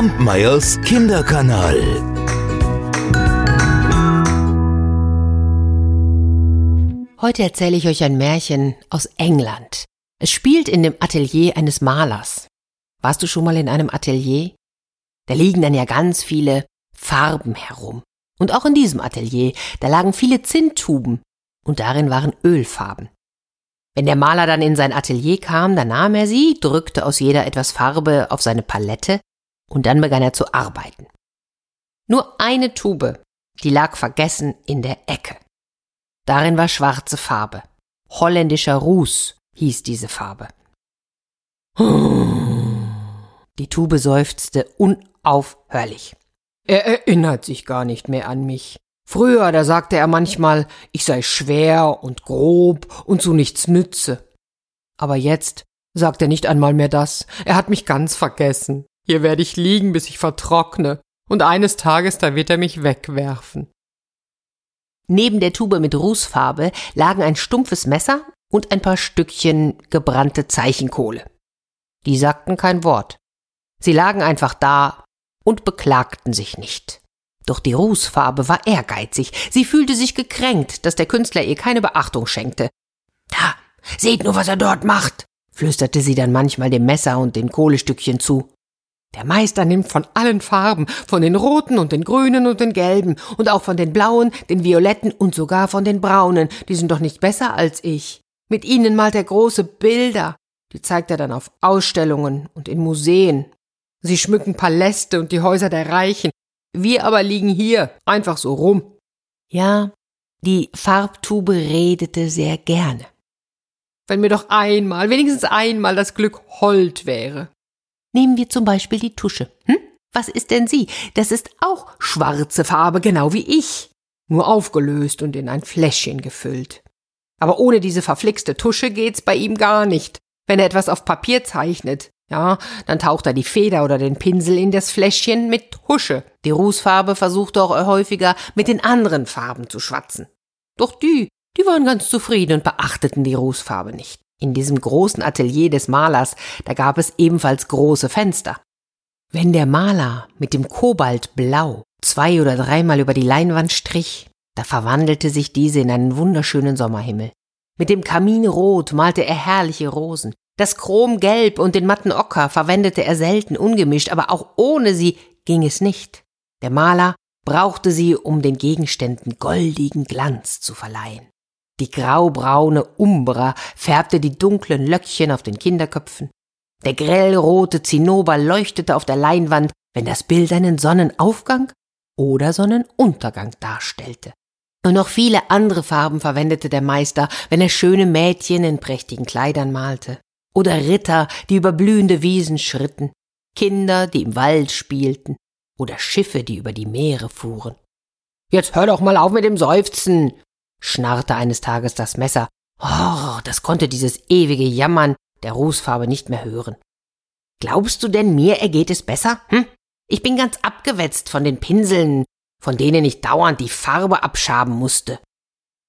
Kampmeyers Kinderkanal. Heute erzähle ich euch ein Märchen aus England. Es spielt in dem Atelier eines Malers. Warst du schon mal in einem Atelier? Da liegen dann ja ganz viele Farben herum. Und auch in diesem Atelier, da lagen viele Zinntuben und darin waren Ölfarben. Wenn der Maler dann in sein Atelier kam, dann nahm er sie, drückte aus jeder etwas Farbe auf seine Palette und dann begann er zu arbeiten. Nur eine Tube, die lag vergessen in der Ecke. Darin war schwarze Farbe. Holländischer Ruß hieß diese Farbe. Die Tube seufzte unaufhörlich. Er erinnert sich gar nicht mehr an mich. Früher, da sagte er manchmal, ich sei schwer und grob und zu nichts nütze. Aber jetzt sagt er nicht einmal mehr das. Er hat mich ganz vergessen. Hier werde ich liegen, bis ich vertrockne, und eines Tages da wird er mich wegwerfen. Neben der Tube mit Rußfarbe lagen ein stumpfes Messer und ein paar Stückchen gebrannte Zeichenkohle. Die sagten kein Wort. Sie lagen einfach da und beklagten sich nicht. Doch die Rußfarbe war ehrgeizig. Sie fühlte sich gekränkt, dass der Künstler ihr keine Beachtung schenkte. Da, seht nur, was er dort macht, flüsterte sie dann manchmal dem Messer und den Kohlestückchen zu. Der Meister nimmt von allen Farben, von den roten und den grünen und den gelben und auch von den blauen, den violetten und sogar von den braunen, die sind doch nicht besser als ich. Mit ihnen malt er große Bilder, die zeigt er dann auf Ausstellungen und in Museen. Sie schmücken Paläste und die Häuser der Reichen, wir aber liegen hier einfach so rum. Ja, die Farbtube redete sehr gerne. Wenn mir doch einmal, wenigstens einmal das Glück hold wäre. Nehmen wir zum Beispiel die Tusche. Hm? Was ist denn sie? Das ist auch schwarze Farbe, genau wie ich. Nur aufgelöst und in ein Fläschchen gefüllt. Aber ohne diese verflixte Tusche geht's bei ihm gar nicht. Wenn er etwas auf Papier zeichnet, ja, dann taucht er die Feder oder den Pinsel in das Fläschchen mit Tusche. Die Rußfarbe versucht auch häufiger mit den anderen Farben zu schwatzen. Doch die, die waren ganz zufrieden und beachteten die Rußfarbe nicht. In diesem großen Atelier des Malers, da gab es ebenfalls große Fenster. Wenn der Maler mit dem Kobaltblau zwei oder dreimal über die Leinwand strich, da verwandelte sich diese in einen wunderschönen Sommerhimmel. Mit dem Kaminrot malte er herrliche Rosen. Das Chromgelb und den matten Ocker verwendete er selten ungemischt, aber auch ohne sie ging es nicht. Der Maler brauchte sie, um den Gegenständen goldigen Glanz zu verleihen. Die graubraune Umbra färbte die dunklen Löckchen auf den Kinderköpfen. Der grellrote Zinnober leuchtete auf der Leinwand, wenn das Bild einen Sonnenaufgang oder Sonnenuntergang darstellte. Und noch viele andere Farben verwendete der Meister, wenn er schöne Mädchen in prächtigen Kleidern malte. Oder Ritter, die über blühende Wiesen schritten, Kinder, die im Wald spielten, oder Schiffe, die über die Meere fuhren. Jetzt hör doch mal auf mit dem Seufzen, schnarrte eines Tages das Messer. Oh, das konnte dieses ewige Jammern der Rußfarbe nicht mehr hören. Glaubst du denn, mir ergeht es besser? Hm? Ich bin ganz abgewetzt von den Pinseln, von denen ich dauernd die Farbe abschaben musste.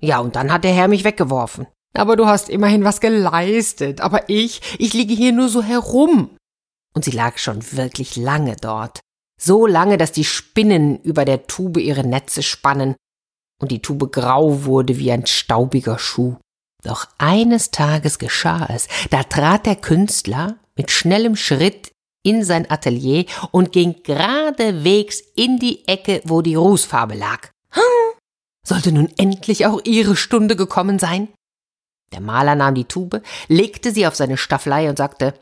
Ja, und dann hat der Herr mich weggeworfen. Aber du hast immerhin was geleistet, aber ich, ich liege hier nur so herum. Und sie lag schon wirklich lange dort. So lange, dass die Spinnen über der Tube ihre Netze spannen und die Tube grau wurde wie ein staubiger Schuh. Doch eines Tages geschah es, da trat der Künstler mit schnellem Schritt in sein Atelier und ging geradewegs in die Ecke, wo die Rußfarbe lag. Sollte nun endlich auch ihre Stunde gekommen sein? Der Maler nahm die Tube, legte sie auf seine Staffelei und sagte,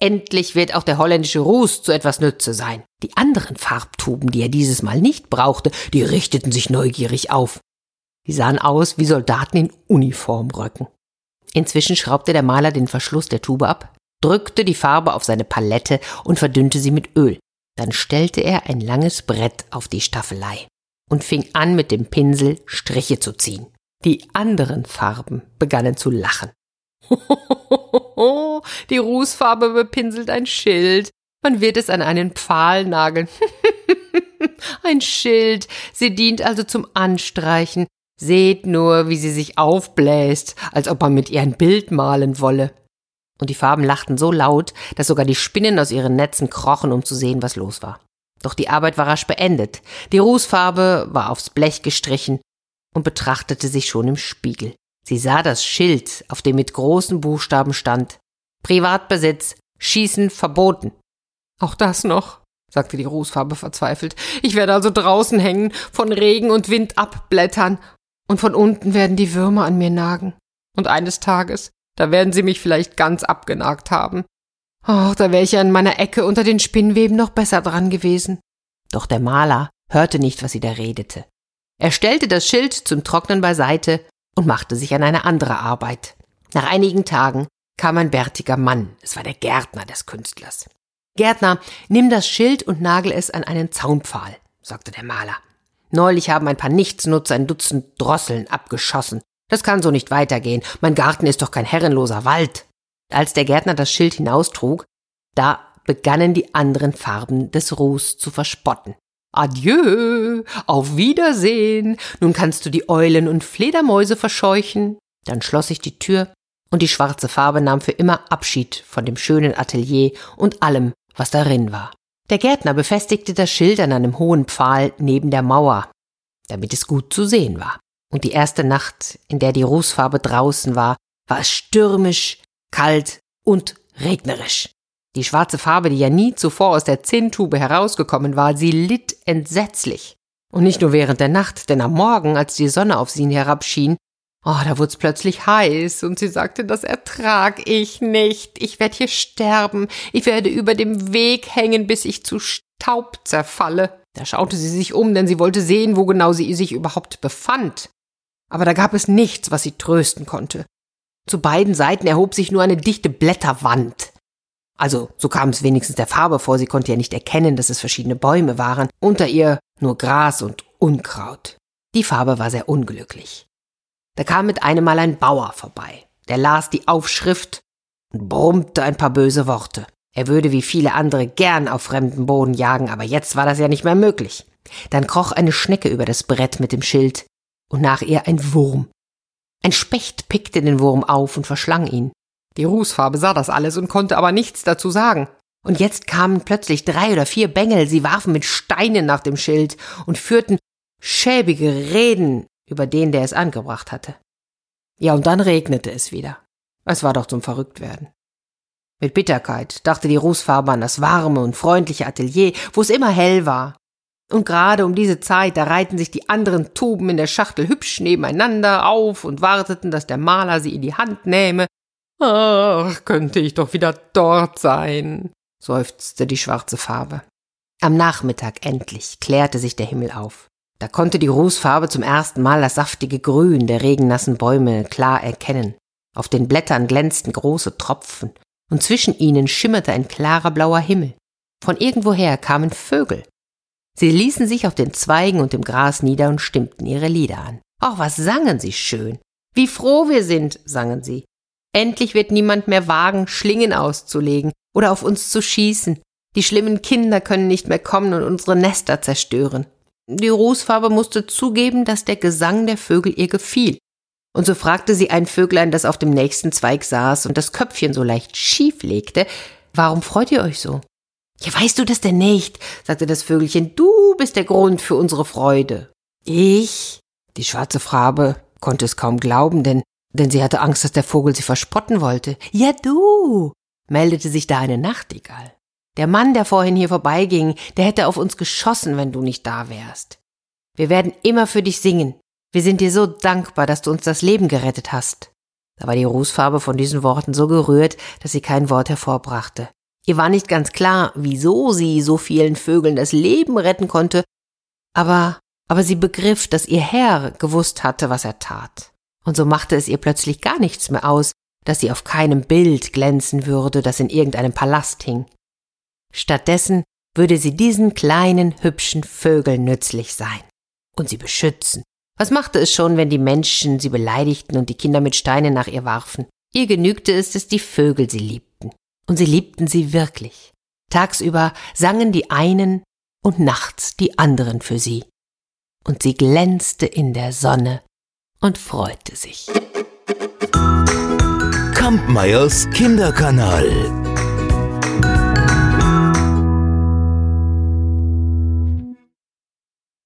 Endlich wird auch der holländische Ruß zu etwas Nütze sein. Die anderen Farbtuben, die er dieses Mal nicht brauchte, die richteten sich neugierig auf. Sie sahen aus wie Soldaten in Uniformröcken. Inzwischen schraubte der Maler den Verschluss der Tube ab, drückte die Farbe auf seine Palette und verdünnte sie mit Öl. Dann stellte er ein langes Brett auf die Staffelei und fing an, mit dem Pinsel Striche zu ziehen. Die anderen Farben begannen zu lachen. Die Rußfarbe bepinselt ein Schild. Man wird es an einen Pfahl nageln. ein Schild. Sie dient also zum Anstreichen. Seht nur, wie sie sich aufbläst, als ob man mit ihr ein Bild malen wolle. und die Farben lachten so laut, dass sogar die Spinnen aus ihren Netzen krochen, um zu sehen, was los war. Doch die Arbeit war rasch beendet. Die Rußfarbe war aufs Blech gestrichen und betrachtete sich schon im Spiegel. Sie sah das Schild, auf dem mit großen Buchstaben stand Privatbesitz, Schießen verboten. Auch das noch, sagte die Rußfarbe verzweifelt. Ich werde also draußen hängen, von Regen und Wind abblättern, und von unten werden die Würmer an mir nagen. Und eines Tages, da werden sie mich vielleicht ganz abgenagt haben. Ach, da wäre ich ja in meiner Ecke unter den Spinnweben noch besser dran gewesen. Doch der Maler hörte nicht, was sie da redete. Er stellte das Schild zum Trocknen beiseite und machte sich an eine andere Arbeit. Nach einigen Tagen kam ein bärtiger Mann, es war der Gärtner des Künstlers. Gärtner, nimm das Schild und nagel es an einen Zaunpfahl, sagte der Maler. Neulich haben ein paar Nichtsnutzer ein Dutzend Drosseln abgeschossen. Das kann so nicht weitergehen. Mein Garten ist doch kein herrenloser Wald. Als der Gärtner das Schild hinaustrug, da begannen die anderen Farben des Ruhs zu verspotten. Adieu, auf Wiedersehen. Nun kannst du die Eulen und Fledermäuse verscheuchen. Dann schloss ich die Tür und die schwarze Farbe nahm für immer Abschied von dem schönen Atelier und allem, was darin war. Der Gärtner befestigte das Schild an einem hohen Pfahl neben der Mauer, damit es gut zu sehen war. Und die erste Nacht, in der die Rußfarbe draußen war, war es stürmisch, kalt und regnerisch. Die schwarze Farbe, die ja nie zuvor aus der Zinntube herausgekommen war, sie litt entsetzlich. Und nicht nur während der Nacht, denn am Morgen, als die Sonne auf sie herabschien, Oh, da wurd's plötzlich heiß und sie sagte, das ertrag ich nicht. Ich werde hier sterben. Ich werde über dem Weg hängen, bis ich zu Staub zerfalle. Da schaute sie sich um, denn sie wollte sehen, wo genau sie sich überhaupt befand. Aber da gab es nichts, was sie trösten konnte. Zu beiden Seiten erhob sich nur eine dichte Blätterwand. Also, so kam es wenigstens der Farbe vor, sie konnte ja nicht erkennen, dass es verschiedene Bäume waren, unter ihr nur Gras und Unkraut. Die Farbe war sehr unglücklich. Da kam mit einem Mal ein Bauer vorbei. Der las die Aufschrift und brummte ein paar böse Worte. Er würde wie viele andere gern auf fremden Boden jagen, aber jetzt war das ja nicht mehr möglich. Dann kroch eine Schnecke über das Brett mit dem Schild und nach ihr ein Wurm. Ein Specht pickte den Wurm auf und verschlang ihn. Die Rußfarbe sah das alles und konnte aber nichts dazu sagen. Und jetzt kamen plötzlich drei oder vier Bengel, sie warfen mit Steinen nach dem Schild und führten schäbige Reden über den, der es angebracht hatte. Ja, und dann regnete es wieder. Es war doch zum Verrücktwerden. Mit Bitterkeit dachte die Rußfarbe an das warme und freundliche Atelier, wo es immer hell war. Und gerade um diese Zeit, da reihten sich die anderen Tuben in der Schachtel hübsch nebeneinander auf und warteten, dass der Maler sie in die Hand nähme. Ach, könnte ich doch wieder dort sein, seufzte die schwarze Farbe. Am Nachmittag endlich klärte sich der Himmel auf. Da konnte die Rußfarbe zum ersten Mal das saftige Grün der regennassen Bäume klar erkennen. Auf den Blättern glänzten große Tropfen, und zwischen ihnen schimmerte ein klarer blauer Himmel. Von irgendwoher kamen Vögel. Sie ließen sich auf den Zweigen und dem Gras nieder und stimmten ihre Lieder an. Ach, was sangen sie schön. Wie froh wir sind, sangen sie. Endlich wird niemand mehr wagen, Schlingen auszulegen oder auf uns zu schießen. Die schlimmen Kinder können nicht mehr kommen und unsere Nester zerstören. Die Rußfarbe musste zugeben, dass der Gesang der Vögel ihr gefiel. Und so fragte sie ein Vöglein, das auf dem nächsten Zweig saß und das Köpfchen so leicht schief legte, warum freut ihr euch so? Ja, weißt du das denn nicht? sagte das Vögelchen, du bist der Grund für unsere Freude. Ich? Die schwarze Farbe konnte es kaum glauben, denn, denn sie hatte Angst, dass der Vogel sie verspotten wollte. Ja, du, meldete sich da eine Nachtigall. Der Mann, der vorhin hier vorbeiging, der hätte auf uns geschossen, wenn du nicht da wärst. Wir werden immer für dich singen. Wir sind dir so dankbar, dass du uns das Leben gerettet hast. Da war die Rußfarbe von diesen Worten so gerührt, dass sie kein Wort hervorbrachte. Ihr war nicht ganz klar, wieso sie so vielen Vögeln das Leben retten konnte, aber, aber sie begriff, dass ihr Herr gewusst hatte, was er tat. Und so machte es ihr plötzlich gar nichts mehr aus, dass sie auf keinem Bild glänzen würde, das in irgendeinem Palast hing. Stattdessen würde sie diesen kleinen, hübschen Vögeln nützlich sein und sie beschützen. Was machte es schon, wenn die Menschen sie beleidigten und die Kinder mit Steinen nach ihr warfen? Ihr genügte es, dass die Vögel sie liebten. Und sie liebten sie wirklich. Tagsüber sangen die einen und nachts die anderen für sie. Und sie glänzte in der Sonne und freute sich. Kampmeyers Kinderkanal.